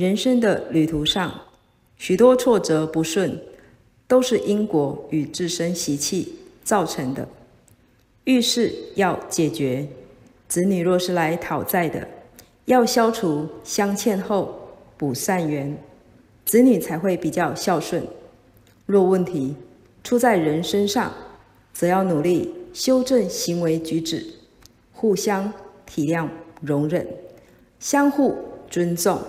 人生的旅途上许多挫折不顺都是因果与自身习气造成的。遇事要解决子女若是来讨债的要消除相欠后补善缘子女才会比较孝顺。若问题出在人身上则要努力修正行为举止互相体谅容忍相互尊重。